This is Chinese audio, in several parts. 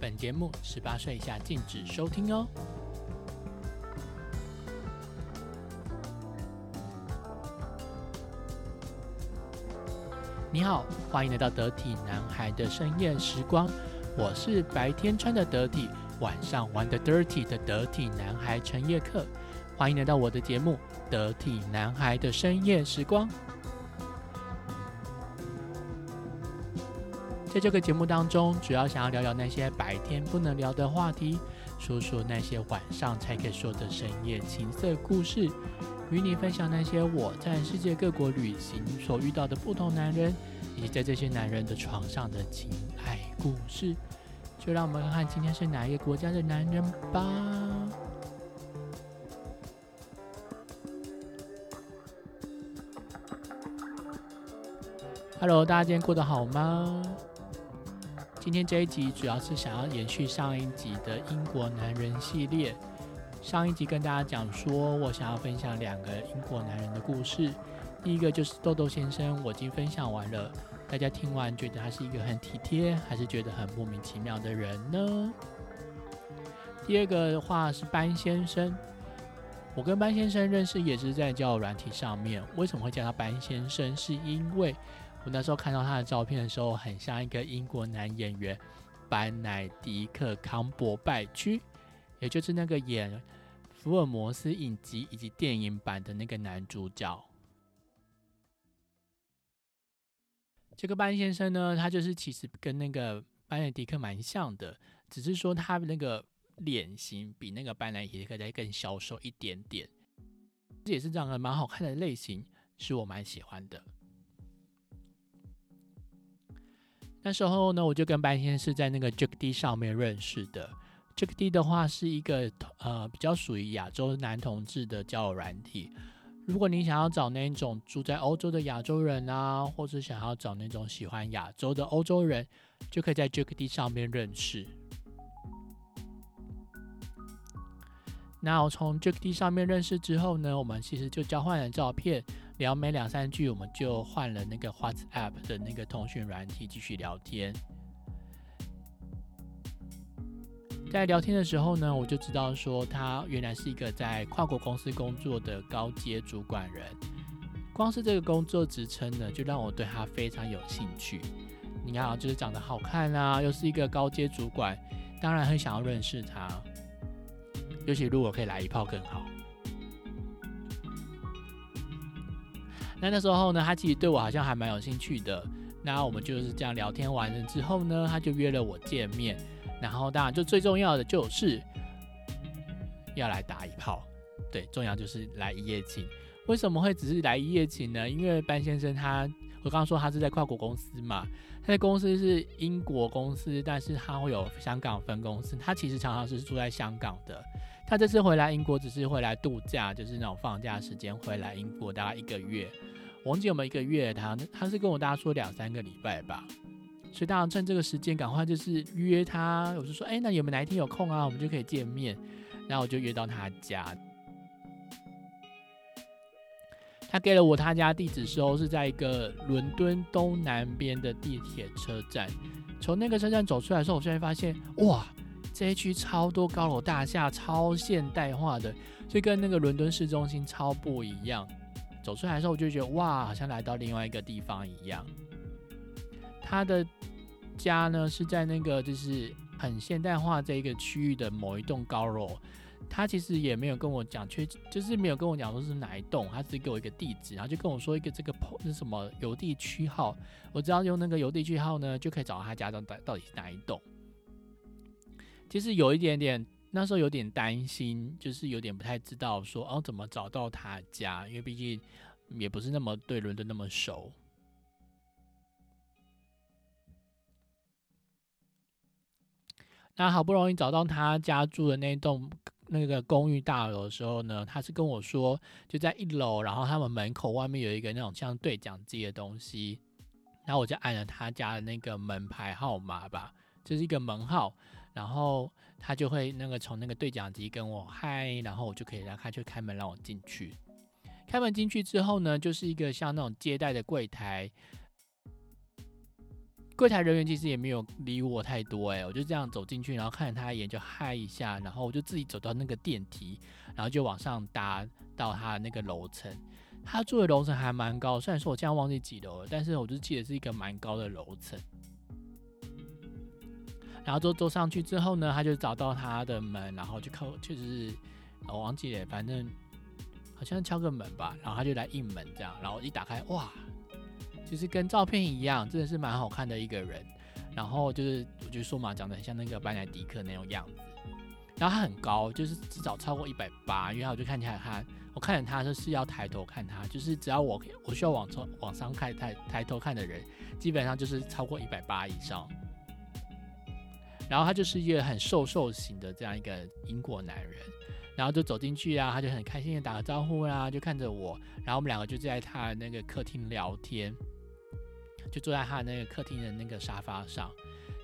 本节目十八岁以下禁止收听哦。你好，欢迎来到得体男孩的深夜时光。我是白天穿的得体，晚上玩的 dirty 的得体男孩陈叶克。欢迎来到我的节目《得体男孩的深夜时光》。在这个节目当中，主要想要聊聊那些白天不能聊的话题，说说那些晚上才可以说的深夜情色故事。与你分享那些我在世界各国旅行所遇到的不同男人，以及在这些男人的床上的情爱故事。就让我们看看今天是哪一个国家的男人吧。Hello，大家今天过得好吗？今天这一集主要是想要延续上一集的英国男人系列。上一集跟大家讲说，我想要分享两个英国男人的故事。第一个就是豆豆先生，我已经分享完了。大家听完觉得他是一个很体贴，还是觉得很莫名其妙的人呢？第二个的话是班先生，我跟班先生认识也是在交友软体上面。为什么会叫他班先生？是因为我那时候看到他的照片的时候，很像一个英国男演员班乃迪克康伯拜区。也就是那个演福尔摩斯影集以及电影版的那个男主角，这个班先生呢，他就是其实跟那个班奈迪克蛮像的，只是说他那个脸型比那个班奈迪克再更消瘦一点点，这也是长得蛮好看的类型，是我蛮喜欢的。那时候呢，我就跟白先生是在那个 j u k d 上面认识的。这个 D 的话是一个呃比较属于亚洲男同志的交友软体。如果你想要找那种住在欧洲的亚洲人啊，或者想要找那种喜欢亚洲的欧洲人，就可以在这个 D 上面认识。那我从这个 D 上面认识之后呢，我们其实就交换了照片，聊没两三句，我们就换了那个 WhatsApp 的那个通讯软体继续聊天。在聊天的时候呢，我就知道说他原来是一个在跨国公司工作的高阶主管人。光是这个工作职称呢，就让我对他非常有兴趣。你看，就是长得好看啊，又是一个高阶主管，当然很想要认识他。尤其如果可以来一炮更好。那那时候呢，他其实对我好像还蛮有兴趣的。那我们就是这样聊天完了之后呢，他就约了我见面。然后当然，就最重要的就是要来打一炮，对，重要就是来一夜情。为什么会只是来一夜情呢？因为班先生他，我刚刚说他是在跨国公司嘛，他的公司是英国公司，但是他会有香港分公司。他其实常常是住在香港的。他这次回来英国只是回来度假，就是那种放假时间回来英国大概一个月。我忘记有没有一个月，他他是跟我大家说两三个礼拜吧。所以当然趁这个时间赶快就是约他，我就说，哎，那有没有哪一天有空啊？我们就可以见面。然后我就约到他家。他给了我他家地址时候是在一个伦敦东南边的地铁车站。从那个车站走出来的时候，我突然发现，哇，这一区超多高楼大厦，超现代化的，就跟那个伦敦市中心超不一样。走出来的时候，我就觉得，哇，好像来到另外一个地方一样。他的家呢是在那个就是很现代化这一个区域的某一栋高楼，他其实也没有跟我讲，确就是没有跟我讲说是哪一栋，他只给我一个地址，然后就跟我说一个这个那什么邮递区号，我只要用那个邮递区号呢，就可以找到他家到到底是哪一栋。其实有一点点那时候有点担心，就是有点不太知道说哦怎么找到他家，因为毕竟也不是那么对伦敦那么熟。那好不容易找到他家住的那栋那个公寓大楼的时候呢，他是跟我说就在一楼，然后他们门口外面有一个那种像对讲机的东西，然后我就按了他家的那个门牌号码吧，就是一个门号，然后他就会那个从那个对讲机跟我嗨，然后我就可以让他去开门让我进去。开门进去之后呢，就是一个像那种接待的柜台。柜台人员其实也没有理我太多，哎，我就这样走进去，然后看了他一眼就嗨一下，然后我就自己走到那个电梯，然后就往上搭到他的那个楼层。他住的楼层还蛮高，虽然说我现在忘记几楼了，但是我就记得是一个蛮高的楼层。然后坐坐上去之后呢，他就找到他的门，然后就靠，就是我忘记了，反正好像敲个门吧，然后他就来应门这样，然后一打开，哇！就是跟照片一样，真的是蛮好看的一个人。然后就是我就说嘛，长得很像那个班奈迪克那种样子。然后他很高，就是至少超过一百八，因为我就看起来他，我看着他就是要抬头看他，就是只要我我需要往上往上看抬抬头看的人，基本上就是超过一百八以上。然后他就是一个很瘦瘦型的这样一个英国男人。然后就走进去啊，他就很开心的打个招呼啦，就看着我。然后我们两个就在他那个客厅聊天。就坐在他那个客厅的那个沙发上，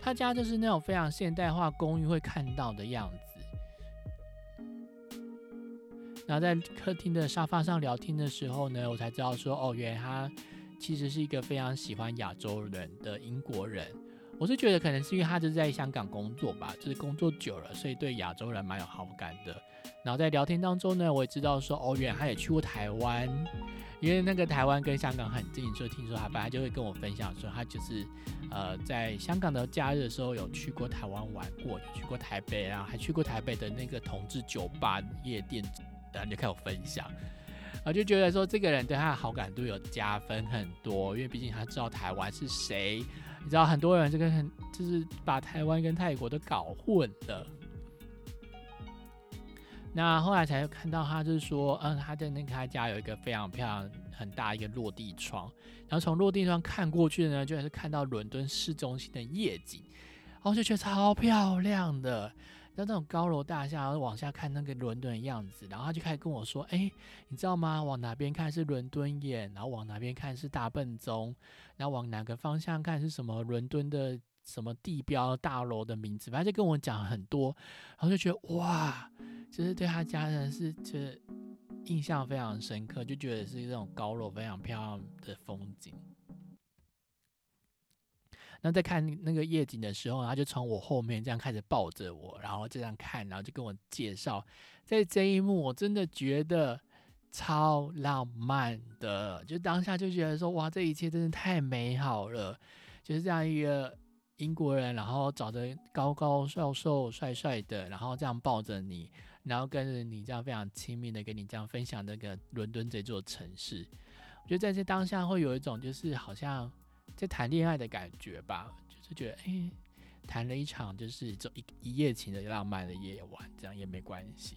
他家就是那种非常现代化公寓会看到的样子。然后在客厅的沙发上聊天的时候呢，我才知道说，哦，原来他其实是一个非常喜欢亚洲人的英国人。我是觉得可能是因为他就是在香港工作吧，就是工作久了，所以对亚洲人蛮有好感的。然后在聊天当中呢，我也知道说，哦，原来他也去过台湾。因为那个台湾跟香港很近，所以听说他本来就会跟我分享说，他就是呃在香港的假日的时候有去过台湾玩过，有去过台北啊，还去过台北的那个同志酒吧夜店，然后就开始分享，我就觉得说这个人对他的好感度有加分很多，因为毕竟他知道台湾是谁，你知道很多人这个很就是把台湾跟泰国都搞混了。那后来才看到他，就是说，嗯，他在那个他家有一个非常漂亮、很大一个落地窗，然后从落地窗看过去呢，就是看到伦敦市中心的夜景，然后就觉得超漂亮的，那那种高楼大厦，然后往下看那个伦敦的样子，然后他就开始跟我说，哎，你知道吗？往哪边看是伦敦眼，然后往哪边看是大笨钟，然后往哪个方向看是什么伦敦的什么地标大楼的名字，反正就跟我讲很多，然后就觉得哇。就是对他家人是，就是印象非常深刻，就觉得是这种高楼非常漂亮的风景。那在看那个夜景的时候，他就从我后面这样开始抱着我，然后这样看，然后就跟我介绍。在这一幕，我真的觉得超浪漫的，就当下就觉得说，哇，这一切真的太美好了。就是这样一个英国人，然后长得高高瘦瘦、帅帅的，然后这样抱着你。然后跟着你这样非常亲密的跟你这样分享那个伦敦这座城市，我觉得在这当下会有一种就是好像在谈恋爱的感觉吧，就是觉得哎，谈了一场就是这一一夜情的浪漫的夜晚，这样也没关系。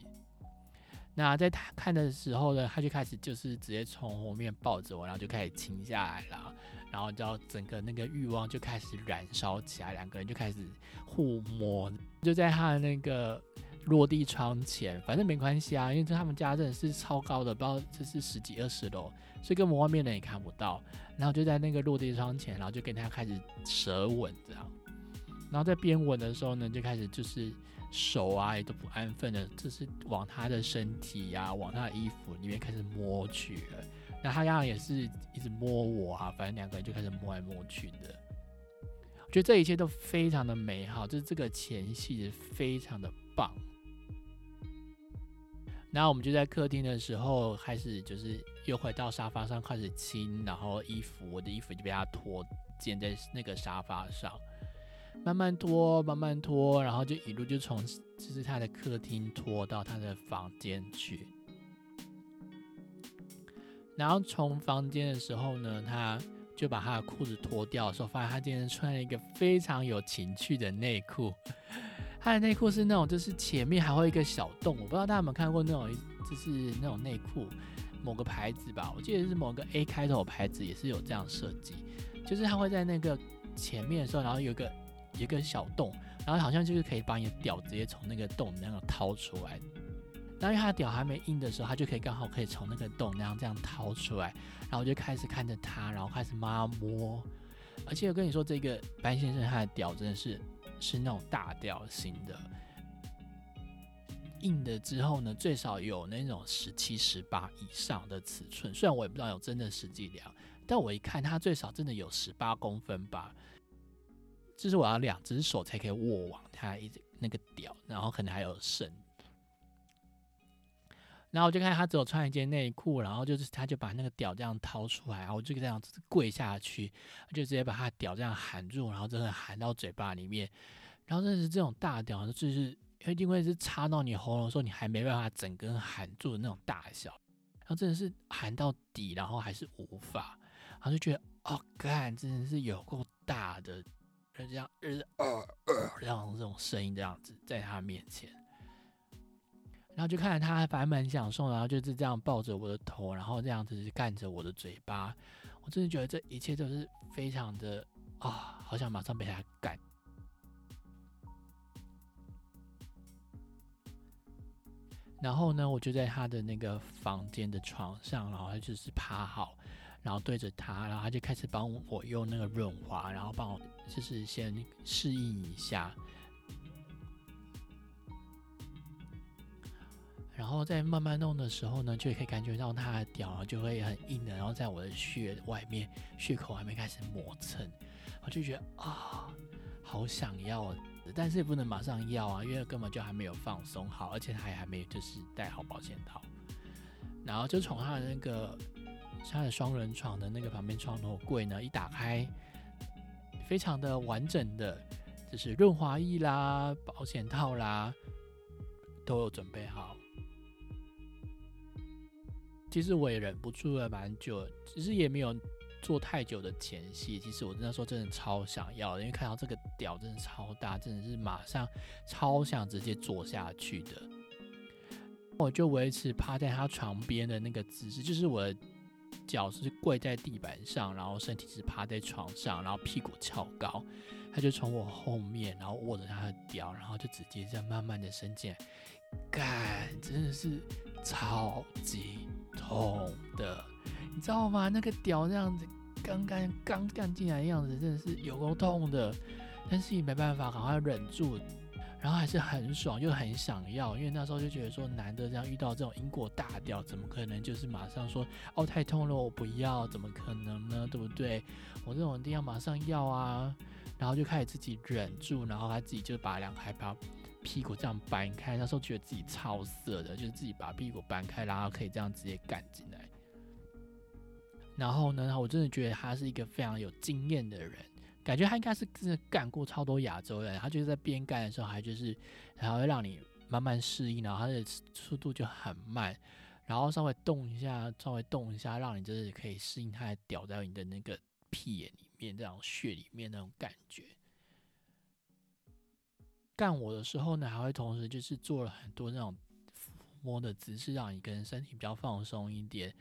那在他看的时候呢，他就开始就是直接从后面抱着我，然后就开始亲下来了，然后就整个那个欲望就开始燃烧起来，两个人就开始互摸，就在他的那个。落地窗前，反正没关系啊，因为这他们家真的是超高的，不知道这是十几二十楼，所以根本外面人也看不到。然后就在那个落地窗前，然后就跟他开始舌吻这样。然后在边吻的时候呢，就开始就是手啊也都不安分的，就是往他的身体呀，往他的衣服里面开始摸去了。那他刚刚也是一直摸我啊，反正两个人就开始摸来摸去的。我觉得这一切都非常的美好，就是这个前戏非常的棒。然后我们就在客厅的时候开始，就是又回到沙发上开始亲，然后衣服我的衣服就被他脱溅在那个沙发上，慢慢脱，慢慢脱，然后就一路就从就是他的客厅拖到他的房间去。然后从房间的时候呢，他就把他的裤子脱掉的时候，发现他今天穿了一个非常有情趣的内裤。他的内裤是那种，就是前面还会一个小洞，我不知道大家有没有看过那种，就是那种内裤，某个牌子吧，我记得是某个 A 开头牌子，也是有这样设计，就是它会在那个前面的时候，然后有个一个小洞，然后好像就是可以把你的屌直接从那个洞那样掏出来，然后因为他的屌还没硬的时候，他就可以刚好可以从那个洞那样这样掏出来，然后我就开始看着他，然后开始妈摸，而且我跟你说，这个班先生他的屌真的是。是那种大调型的，硬的之后呢，最少有那种十七、十八以上的尺寸。虽然我也不知道有真的实际量，但我一看它最少真的有十八公分吧。就是我要两只手才可以握往它一直那个屌，然后可能还有剩。然后我就看他只有穿一件内裤，然后就是他就把那个屌这样掏出来，然后我就这样子跪下去，就直接把他屌这样含住，然后真的含到嘴巴里面。然后真的是这种大屌，就是一定会是插到你喉咙的时候，你还没办法整根含住的那种大小。然后真的是含到底，然后还是无法，然后就觉得哦，干，真的是有够大的，就这样呃呃呃这样这种声音这样子在他面前。然后就看着他反正蛮享受，然后就是这样抱着我的头，然后这样子干着我的嘴巴，我真的觉得这一切都是非常的啊，好想马上被他干。然后呢，我就在他的那个房间的床上，然后他就是趴好，然后对着他，然后他就开始帮我用那个润滑，然后帮我就是先适应一下。然后在慢慢弄的时候呢，就可以感觉到它的屌就会很硬的，然后在我的血外面血口还没开始磨蹭，我就觉得啊，好想要，但是也不能马上要啊，因为根本就还没有放松好，而且他也还没就是戴好保险套。然后就从他的那个他的双人床的那个旁边床头柜呢一打开，非常的完整的，就是润滑液啦、保险套啦都有准备好。其实我也忍不住了蛮久，其实也没有做太久的前戏。其实我那时候真的超想要，因为看到这个屌真的超大，真的是马上超想直接坐下去的。我就维持趴在他床边的那个姿势，就是我的脚是跪在地板上，然后身体是趴在床上，然后屁股翘高。他就从我后面，然后握着他的屌，然后就直接这样慢慢的伸进来。干，真的是超级痛的，你知道吗？那个屌这样子刚刚刚干进来的样子，真的是有够痛的。但是也没办法，赶快忍住，然后还是很爽，又很想要。因为那时候就觉得说，难得这样遇到这种英国大屌，怎么可能就是马上说哦太痛了，我不要，怎么可能呢？对不对？我这种一定要马上要啊！然后就开始自己忍住，然后他自己就把两排把。屁股这样搬开，那时候觉得自己超色的，就是自己把屁股搬开，然后可以这样直接干进来。然后呢，我真的觉得他是一个非常有经验的人，感觉他应该是真的干过超多亚洲人。他就是在边干的时候，还就是还会让你慢慢适应，然后他的速度就很慢，然后稍微动一下，稍微动一下，让你就是可以适应他的屌在你的那个屁眼里面，这样血里面那种感觉。干我的时候呢，还会同时就是做了很多那种抚摸的姿势，让你跟身体比较放松一点，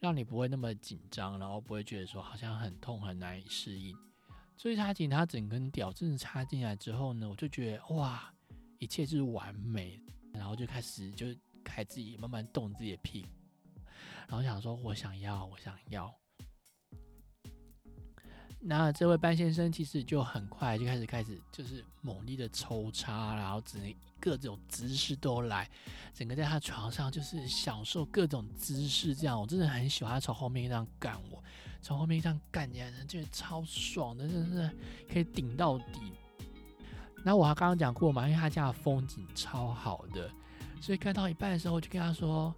让你不会那么紧张，然后不会觉得说好像很痛很难以适应。所以插进他整根屌真的插进来之后呢，我就觉得哇，一切是完美，然后就开始就开自己慢慢动自己的屁股，然后想说我想要，我想要。那这位班先生其实就很快就开始开始就是猛力的抽插，然后整各种姿势都来，整个在他床上就是享受各种姿势，这样我真的很喜欢他从后面这样干我，从后面这样干起来，觉得超爽的，真的是可以顶到底。那我还刚刚讲过嘛，因为他家的风景超好的，所以干到一半的时候，我就跟他说：“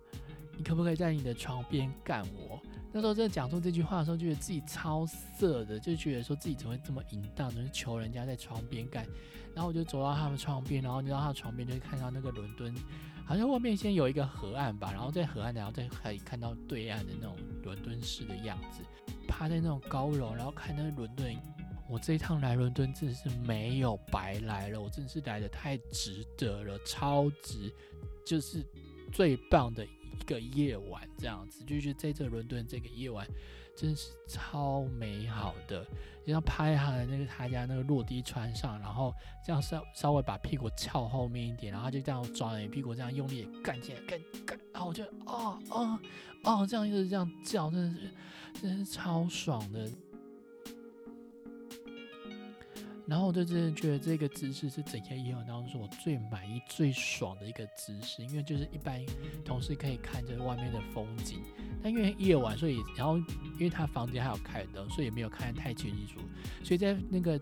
你可不可以在你的床边干我？”那时候在讲出这句话的时候，觉得自己超色的，就觉得说自己怎么会这么淫荡，就是求人家在床边干。然后我就走到他们床边，然后就到他床边，就会看到那个伦敦，好像外面先有一个河岸吧，然后在河岸，然后再可以看到对岸的那种伦敦市的样子。趴在那种高楼，然后看那伦敦。我这一趟来伦敦真的是没有白来了，我真的是来的太值得了，超值，就是最棒的。一个夜晚这样子，就觉得在这伦敦这个夜晚真是超美好的。就像拍他的那个他家那个落地窗上，然后这样稍稍微把屁股翘后面一点，然后就这样抓你屁股，这样用力干起来，干干，然后我就哦哦哦，这样一直这样叫，真的是真是超爽的。然后我就真的觉得这个姿势是整天夜晚当中是我最满意、最爽的一个姿势，因为就是一般同事可以看着外面的风景，但因为夜晚，所以然后因为他房间还有开灯，所以也没有看得太清楚，所以在那个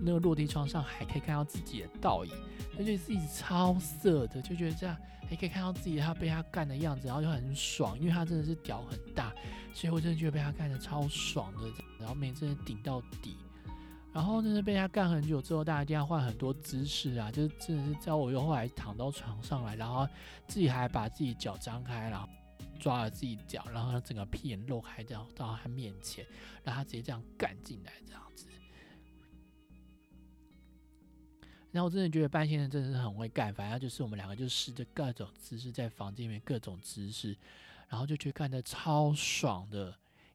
那个落地窗上还可以看到自己的倒影，而且自己超色的，就觉得这样还可以看到自己他被他干的样子，然后就很爽，因为他真的是屌很大，所以我真的觉得被他干的超爽的，然后每次顶到底。然后真的被他干很久之后，大家一定要换很多姿势啊，就是真的是在我又后来躺到床上来，然后自己还把自己脚张开，然后抓了自己脚，然后整个屁眼露开，这样到他面前，让他直接这样干进来，这样子。然后我真的觉得半先生真的是很会干，反正就是我们两个就试着各种姿势在房间里面各种姿势，然后就觉得干的超爽的。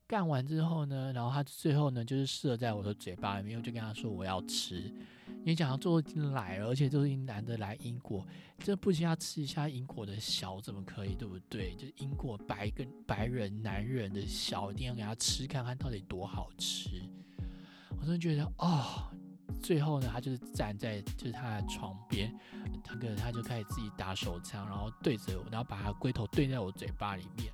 干完之后呢，然后他最后呢就是射在我的嘴巴里面，我就跟他说我要吃。你讲到都已经来，而且都已经难得来英国，这不行要吃一下英国的小怎么可以，对不对？就是英国白跟白人男人的小，一定要给他吃看看到底多好吃。我真的觉得哦。最后呢，他就是站在就是他的床边，他个他就开始自己打手枪，然后对着我，然后把他龟头对在我嘴巴里面，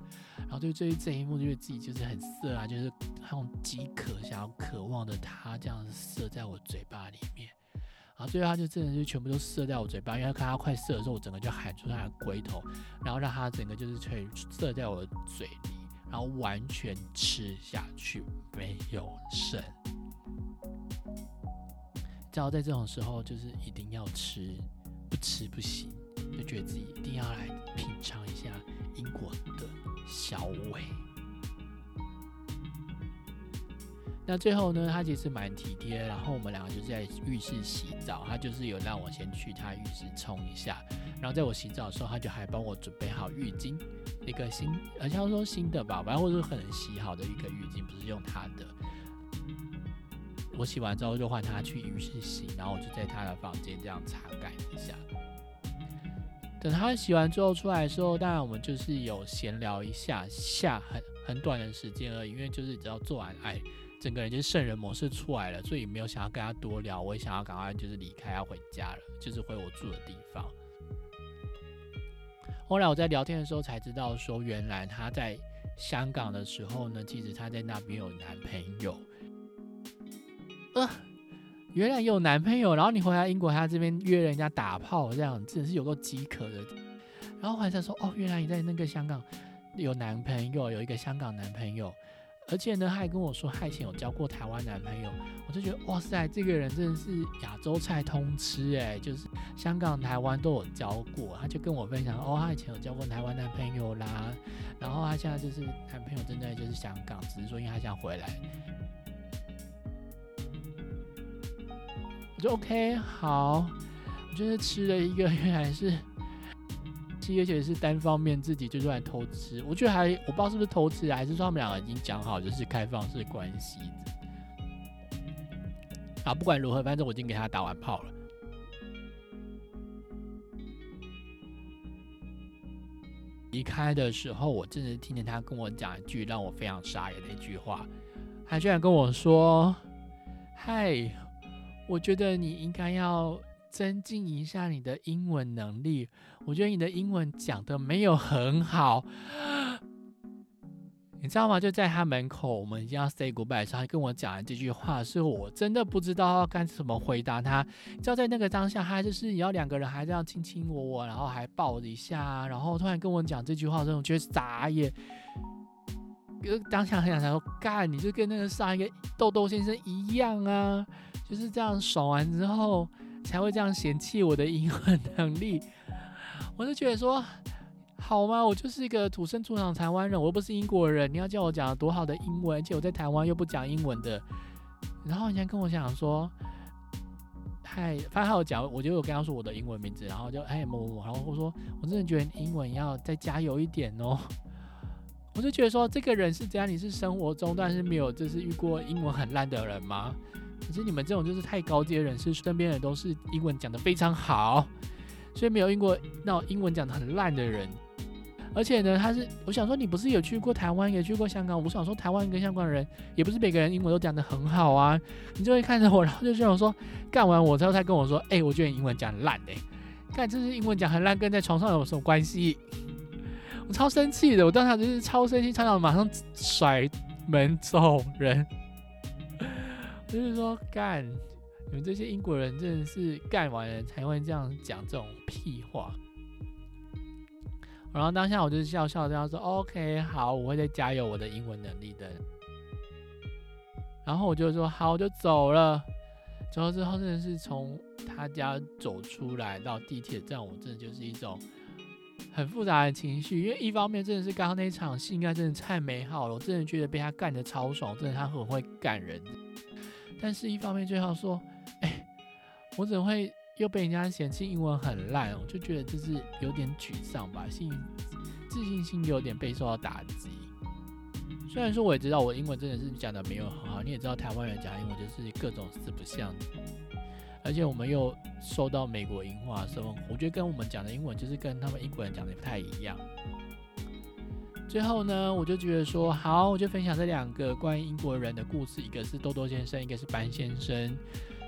然后就对于这一幕，就是自己就是很色啊，就是那种饥渴想要渴望的他这样射在我嘴巴里面，然后最后他就真的就全部都射在我嘴巴，因为他看他快射的时候，我整个就喊出他的龟头，然后让他整个就是可以射在我的嘴里，然后完全吃下去，没有剩。只要在这种时候，就是一定要吃，不吃不行，就觉得自己一定要来品尝一下英国的小伟。那最后呢，他其实蛮体贴，然后我们两个就在浴室洗澡，他就是有让我先去他浴室冲一下，然后在我洗澡的时候，他就还帮我准备好浴巾，一个新，好像说新的吧，反正或者可能洗好的一个浴巾，不是用他的。我洗完之后就换他去浴室洗，然后我就在他的房间这样擦干一下。等他洗完之后出来的时候，当然我们就是有闲聊一下下很很短的时间而已，因为就是只要做完爱，整个人就是圣人模式出来了，所以没有想要跟他多聊。我也想要赶快就是离开要回家了，就是回我住的地方。后来我在聊天的时候才知道，说原来他在香港的时候呢，其实他在那边有男朋友。呃，原来有男朋友，然后你回来英国，他这边约人家打炮，这样真的是有够饥渴的。然后还在说，哦，原来你在那个香港有男朋友，有一个香港男朋友，而且呢，他还跟我说，他以前有交过台湾男朋友。我就觉得，哇塞，这个人真的是亚洲菜通吃哎，就是香港、台湾都有交过。他就跟我分享，哦，他以前有交过台湾男朋友啦，然后他现在就是男朋友真的就是香港，只是说因为他想回来。OK，好，我就是吃了一个，原来是，而且是单方面自己就出来偷吃。我觉得还，我不知道是不是偷吃，还是说他们两个已经讲好就是开放式关系。啊，不管如何，反正我已经给他打完炮了。离开的时候，我真的听见他跟我讲一句让我非常傻眼的一句话，他居然跟我说：“嗨。”我觉得你应该要增进一下你的英文能力。我觉得你的英文讲的没有很好，你知道吗？就在他门口，我们已经要 say goodbye 的时候，他跟我讲的这句话，是我真的不知道要干什么回答他。你知道，在那个当下，他就是要两个人还这样亲亲我我，然后还抱一下，然后突然跟我讲这句话，的时候，我觉得傻眼。就当下很想想说，干，你就跟那个上一个豆豆先生一样啊。就是这样爽完之后，才会这样嫌弃我的英文能力。我就觉得说，好吗？我就是一个土生土长台湾人，我又不是英国人。你要叫我讲多好的英文，而且我在台湾又不讲英文的。然后人家跟我讲说，嗨，反正他有讲，我就有跟他说我的英文名字，然后就哎某某，然后我说我真的觉得英文要再加油一点哦。我就觉得说，这个人是这样，你是生活中但是没有就是遇过英文很烂的人吗？可是你们这种就是太高阶人士，身边人都是英文讲的非常好，所以没有遇过那种英文讲的很烂的人。而且呢，他是我想说，你不是有去过台湾，也去过香港？我想说，台湾跟香港人也不是每个人英文都讲的很好啊。你就会看着我，然后就这样说，干完我之后才跟我说，哎，我觉得你英文讲烂哎。看，这是英文讲很烂，跟在床上有什么关系？我超生气的，我当场就是超生气，差点马上甩门走人。就是说，干，你们这些英国人真的是干完了才会这样讲这种屁话。然后当下我就是笑笑这样说：“OK，好，我会再加油我的英文能力的。”然后我就说：“好，我就走了。”走了之后，真的是从他家走出来到地铁站，我真的就是一种很复杂的情绪。因为一方面真的是刚刚那场戏应该真的太美好了，我真的觉得被他干的超爽，真的他很会干人。但是一方面最后说：“哎，我怎会？”又被人家嫌弃英文很烂，我就觉得这是有点沮丧吧，信自信心有点被受到打击。虽然说我也知道我英文真的是讲的没有很好，你也知道台湾人讲英文就是各种四不像，而且我们又受到美国英化生活，我觉得跟我们讲的英文就是跟他们英国人讲的不太一样。最后呢，我就觉得说好，我就分享这两个关于英国人的故事，一个是豆豆先生，一个是班先生。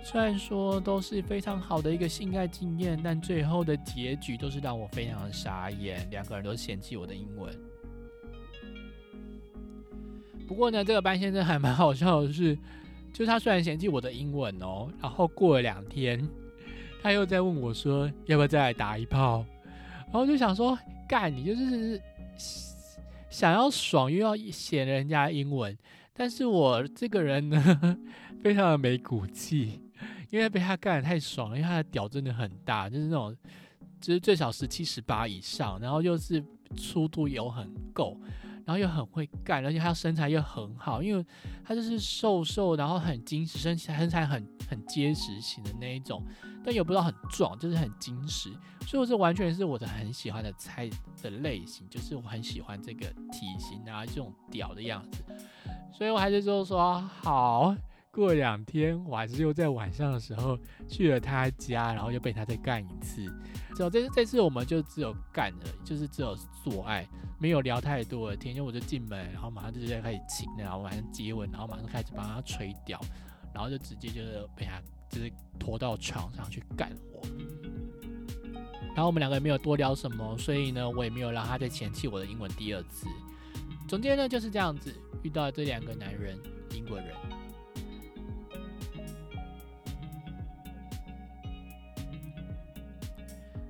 虽然说都是非常好的一个性爱经验，但最后的结局都是让我非常的傻眼。两个人都嫌弃我的英文。不过呢，这个班先生还蛮好笑的是，就是他虽然嫌弃我的英文哦，然后过了两天，他又在问我说要不要再来打一炮，然后就想说干你就是想要爽又要嫌人家英文，但是我这个人呢，非常的没骨气。因为被他干的太爽了，因为他的屌真的很大，就是那种，就是最少十七十八以上，然后又是粗度又很够，然后又很会干，而且他身材又很好，因为他就是瘦瘦，然后很精实，身身材很很结实型的那一种，但也不知道很壮，就是很精实，所以这完全是我的很喜欢的菜的类型，就是我很喜欢这个体型啊，这种屌的样子，所以我还是就说好。过两天，我还是又在晚上的时候去了他家，然后又被他再干一次。之后这这次我们就只有干了，就是只有做爱，没有聊太多的天。因为我就进门，然后马上就在开始亲，然后马上接吻，然后马上开始帮他吹掉，然后就直接就是被他就是拖到床上去干我。然后我们两个也没有多聊什么，所以呢，我也没有让他再嫌弃我的英文第二次。总结呢就是这样子，遇到这两个男人，英国人。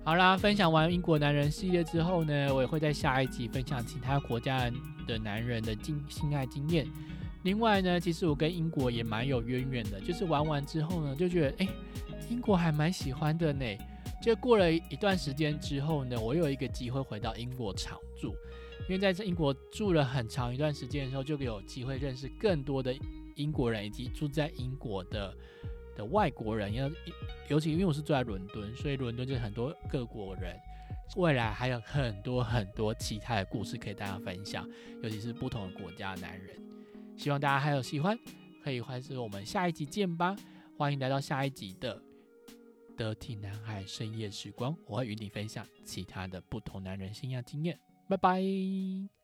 好啦，分享完英国男人系列之后呢，我也会在下一集分享其他国家的男人的经性爱经验。另外呢，其实我跟英国也蛮有渊源的，就是玩完之后呢，就觉得哎，英国还蛮喜欢的呢。就过了一段时间之后呢，我有一个机会回到英国常住，因为在这英国住了很长一段时间的时候，就有机会认识更多的英国人以及住在英国的。的外国人，要尤其因为我是住在伦敦，所以伦敦就是很多各国人。未来还有很多很多其他的故事可以大家分享，尤其是不同的国家的男人。希望大家还有喜欢，可以还是我们下一集见吧。欢迎来到下一集的得体男孩深夜时光，我会与你分享其他的不同男人性爱经验。拜拜。